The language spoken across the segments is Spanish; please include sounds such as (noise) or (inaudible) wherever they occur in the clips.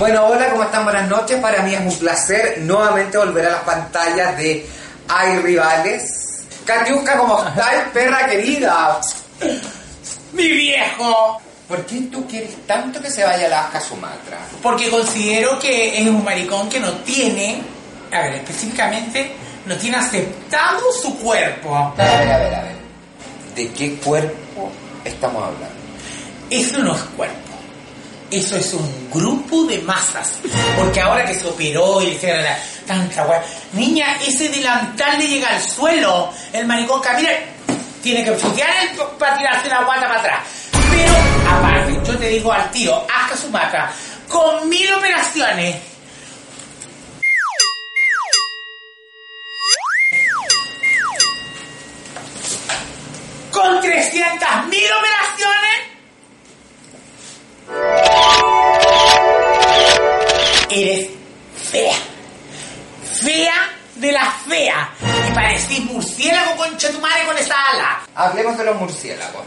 Bueno, hola, ¿cómo están? Buenas noches. Para mí es un placer nuevamente volver a las pantallas de Hay Rivales. Katiuska, ¿cómo estás, (laughs) perra querida? Mi viejo, ¿Por qué tú quieres tanto que se vaya a Alaska Sumatra? porque considero que es un maricón que no tiene, a ver, específicamente, no tiene aceptado su cuerpo. A ver, a ver, a ver. ¿De qué cuerpo estamos hablando? Eso no es cuerpo. Eso es un grupo de masas. Porque ahora que se operó y se la tanta weá. Niña, ese delantal le llega al suelo. El maricón camina, tiene que chutear el para tirarse la guata para atrás. Pero, aparte, yo te digo al tiro, hasta su mata, con mil operaciones. Con 300 mil operaciones. Y parecís murciélago concha tu madre con esa ala. Hablemos de los murciélagos.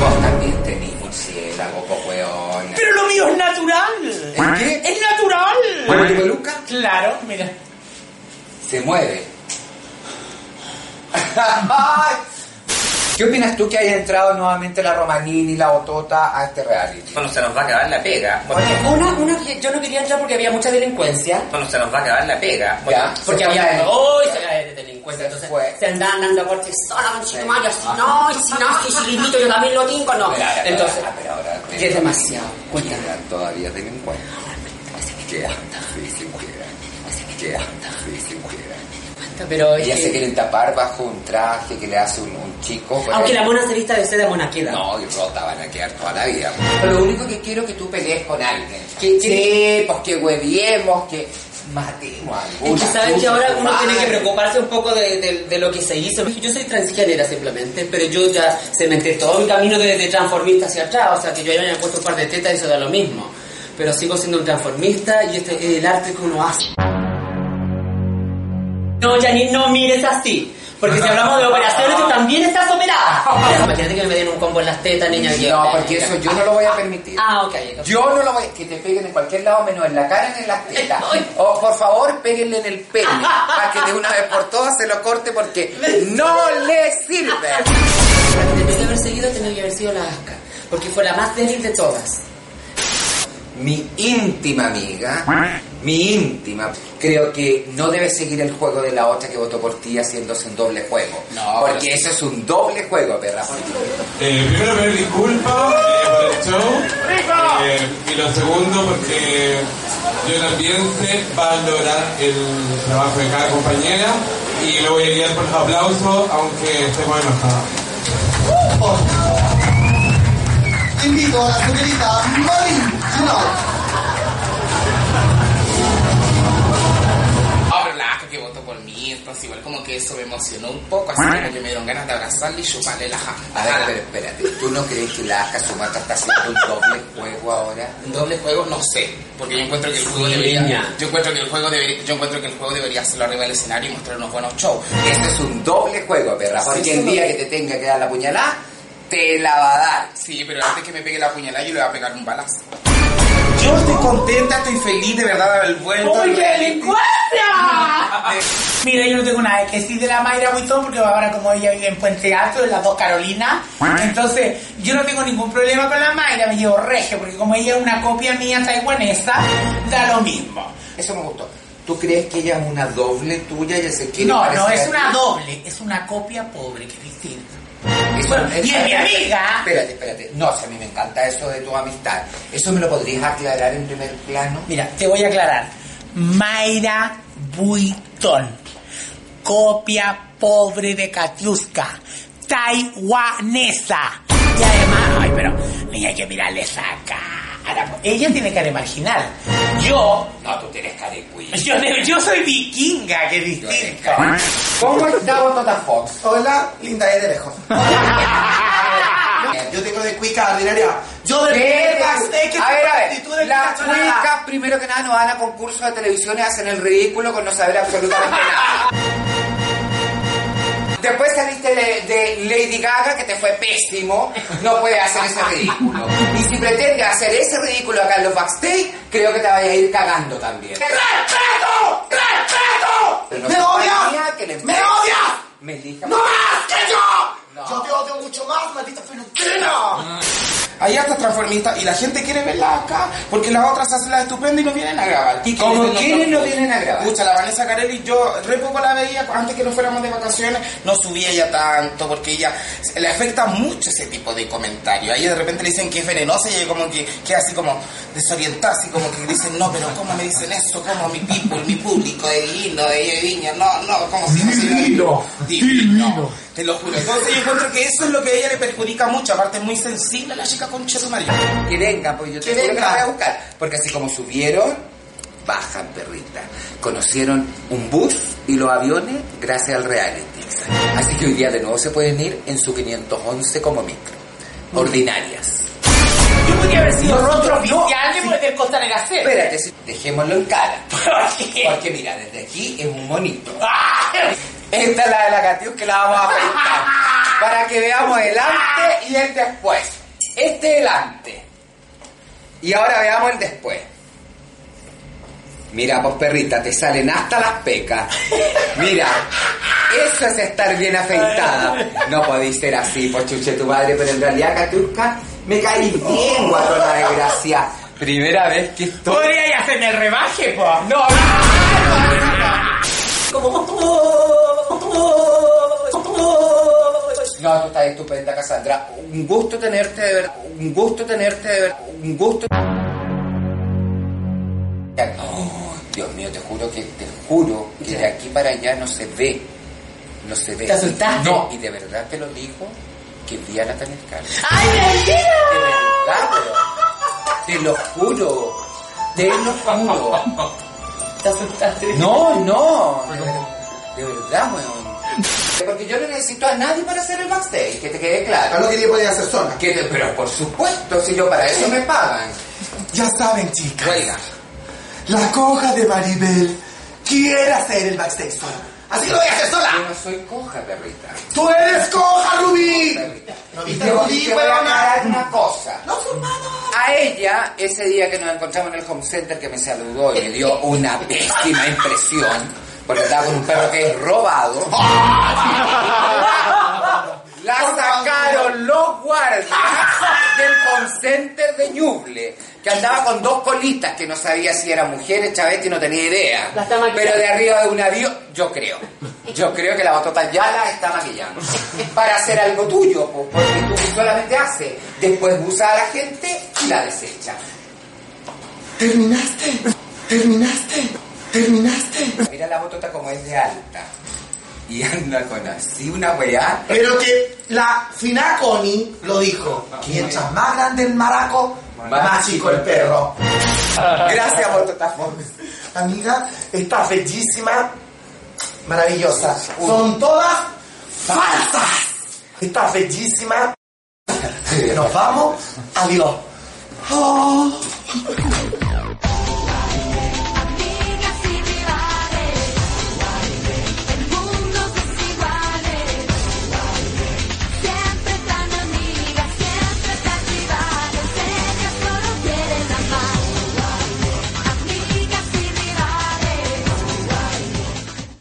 Vos también tenés murciélago, po weón. Pero lo mío es natural. ¿El qué? Es natural. ¿Como tu peluca? Claro, mira. Se mueve. ¿Qué opinas tú que haya entrado nuevamente la Romanini y la Botota a este reality? Bueno, se nos va a acabar la pega. Bueno, Oye, una, una que yo no quería entrar porque había mucha delincuencia. bueno, se nos va a acabar la pega. Bueno, Ya. Porque había Fue. se andaban dando por sola con Chitumaya. Si no, y si no, si chiquitito yo también lo tengo, no. Entonces, ah, pero ahora te- y es demasiado. Cuéntame. Todavía delincuentes. Quedan, sí, sí, quedan. Quedan, sí, sí, quedan. Pero Ellas se que, quieren tapar bajo un traje que le hace un, un chico. aunque la mona se vista de seda, mona queda. No, y rota van a quedar toda la vida. Pero lo único que quiero es que tú pelees con alguien. Que, sí, pues que hueviemos, que matemos a Es que sabes que ahora uno tiene que preocuparse un poco de, de- de lo que se hizo. Yo soy transgénera simplemente, pero yo ya cementé todo mi camino de, de transformista hacia atrás. O sea, que yo ya me he puesto un par de tetas y eso da lo mismo. Pero sigo siendo un transformista y este es el arte que uno hace. No, Janine, no mires así. Porque si hablamos de operaciones, tú también estás operada. (laughs) Imagínate que me den un combo en las tetas, niña. No, porque eso yo no lo voy a permitir. Ah, ok. Yo no lo voy que te peguen en cualquier lado menos en la cara ni en las tetas. (laughs) O por favor, péguenle en el pene (laughs) para que de una vez por todas se lo corte porque no le sirve. Tenía que haber seguido tenía que haber sido la Asca. Porque fue la más débil de todas. Mi íntima amiga, mi íntima, creo que no debe seguir el juego de la otra que votó por ti haciéndose un doble juego. No, porque eso es un doble juego, perra. Eh, primero pedir disculpas eh, por el show. Eh, y lo segundo porque yo también sé valorar el trabajo de cada compañera y lo voy a guiar por los aplausos aunque estemos enojados. Invito a la señorita Marín entonces igual como que eso me emocionó un poco, así como que me dieron ganas de abrazarle y chuparle la jamba. A ver, pero espérate, ¿tú no crees que la Asca Sumata está haciendo un doble juego ahora? Un doble juego no sé, porque yo encuentro que el juego Sí, debería, yo encuentro que el juego debería, yo encuentro que el juego debería hacerlo arriba del escenario y mostrar unos buenos shows. Este es un doble juego, perra, porque Sí, el sí, día que te tenga que dar la puñalada, te la va a dar. Sí, pero antes que me pegue la puñalada yo le voy a pegar un balazo. Yo estoy contenta, estoy feliz de verdad de haber vuelto. ¡Uy, qué delincuencia! Mira, yo no tengo nada que decir de la Mayra Buitón porque ahora como ella vive en Puente Alto, de las dos Carolinas, entonces yo no tengo ningún problema con la Mayra, me llevo regio porque como ella es una copia mía taiwanesa, da lo mismo. Eso me gustó. ¿Tú crees que ella es una doble tuya y se quiere No, no, es una doble, es una copia pobre, que es distinto. Eso- Bueno, y es mi amiga. Espérate, espérate. No, si a mí me encanta eso de tu amistad. ¿Eso me lo podrías aclarar en primer plano? Mira, te voy a aclarar. Mayra Buitón, copia pobre de Katiuska, taiwanesa. Y además, ay, pero niña, hay que mirarle esa cara. Ella tiene cara marginal. Yo, No, tú tienes cara de yo, yo soy vikinga, que distinto. ¿Cómo está Botota Fox? Hola, linda es de lejos. (laughs) Yo tengo de cuica ordinaria. Yo de que A ver, a ver. Las cuicas, primero que nada, no van a concursos de televisión y hacen el ridículo con no saber absolutamente nada. Después saliste de, de Lady Gaga, que te fue pésimo. No puedes hacer ese ridículo. Y si pretendes hacer ese ridículo acá en los backstage, creo que te vayas a ir cagando también. ¡Respeto! Pero no ¡Me es odias! compañía que le- ¡Me ¡No más que yo! No. Yo te odio mucho más, maldita peluquera. Hay hartas transformistas y la gente quiere verla acá porque las otras hacen la estupenda y no vienen a grabar. ¿Y como quiénes no vienen a grabar? Escucha, la Vanessa Carelli, yo re poco la veía antes que nos fuéramos de vacaciones, no subía ella tanto porque ella le afecta mucho ese tipo de comentarios. A ella de repente le dicen que es venenosa y ella como que queda así como desorientada, así como que dicen, no, pero ¿cómo me dicen eso? ¿Cómo mi people, mi público de Guino, de Viña? No, no, ¿cómo se llama? Divino, Divino. Te lo juro. Entonces yo encuentro que eso es lo que a ella le perjudica mucho. Aparte es muy sensible la chica concha de marido. Que venga, pues yo te Que juro que venga. la voy a buscar. Porque así como subieron, bajan, perrita. Conocieron un bus y los aviones gracias al reality. Así que hoy día de nuevo se pueden ir en su 511 como micro. Ordinarias. Yo podría haber sido rostro oficial de del Costanera C. Espérate, dejémoslo en cara. (laughs) ¿Por qué? Porque mira, desde aquí es un monito. Esta es la de la Catius que la vamos a afeitar. Para que veamos el antes y el después. Este es el antes. Y ahora veamos el después. Mira, pues perrita, te salen hasta las pecas. Mira, eso es estar bien afeitada. No podéis ser así, pues chuche tu madre, pero en realidad, Catiusca, me caí bien, guatona de gracia. Primera vez que estoy... Podría ir a hacerme el rebaje, po. No, No, tú estás estupenda, Cassandra. Un gusto tenerte de ver. Un gusto tenerte de ver. Un gusto. Oh, Dios mío, te juro que te juro que de aquí para allá no se ve. No se ve. ¿Te asustaste? No, y de verdad te lo digo que vi a Natalia. ¡Ay, mentira! De verdad. Te lo juro. Te lo juro. (laughs) Te asustaste. No, no. De verdad, weón. Porque yo no necesito a nadie para hacer el backstage, que te quede claro. lo que le podía hacer sola. Que te- pero por supuesto, si yo para eso me pagan. Ya saben, chicas. Oiga, La coja de Maribel quiere hacer el backstage sola. Así que lo voy a hacer yo sola. no soy coja, perrita. ¡Tú eres coja, Rubí! perrita. ¿No Y viste te, Rubí, voy a huevona? aclarar una cosa. No, su hermano. A ella, ese día que nos encontramos en el home center, que me saludó y me dio una pésima impresión, porque estaba con un perro que es robado. (laughs) La sacaron los guardias del home center de Ñuble, que andaba con dos colitas que no sabía si era mujer, Chavetti no tenía idea. Pero de arriba de un avión, yo creo. Yo creo que la botota ya la está maquillando. Para hacer algo tuyo, po, porque tú solamente haces. Después usa a la gente y la desecha. Terminaste. Terminaste. Terminaste. Mira la botota como es de alta. Y anda con así una weá. Pero que la fina Connie lo dijo. Mientras más grande el maraco, más chico el perro. Gracias, botota Fox. Amiga, está bellísima, maravillosa. Son todas falsas. Está bellísima. Nos vamos. Adiós. Oh. (laughs)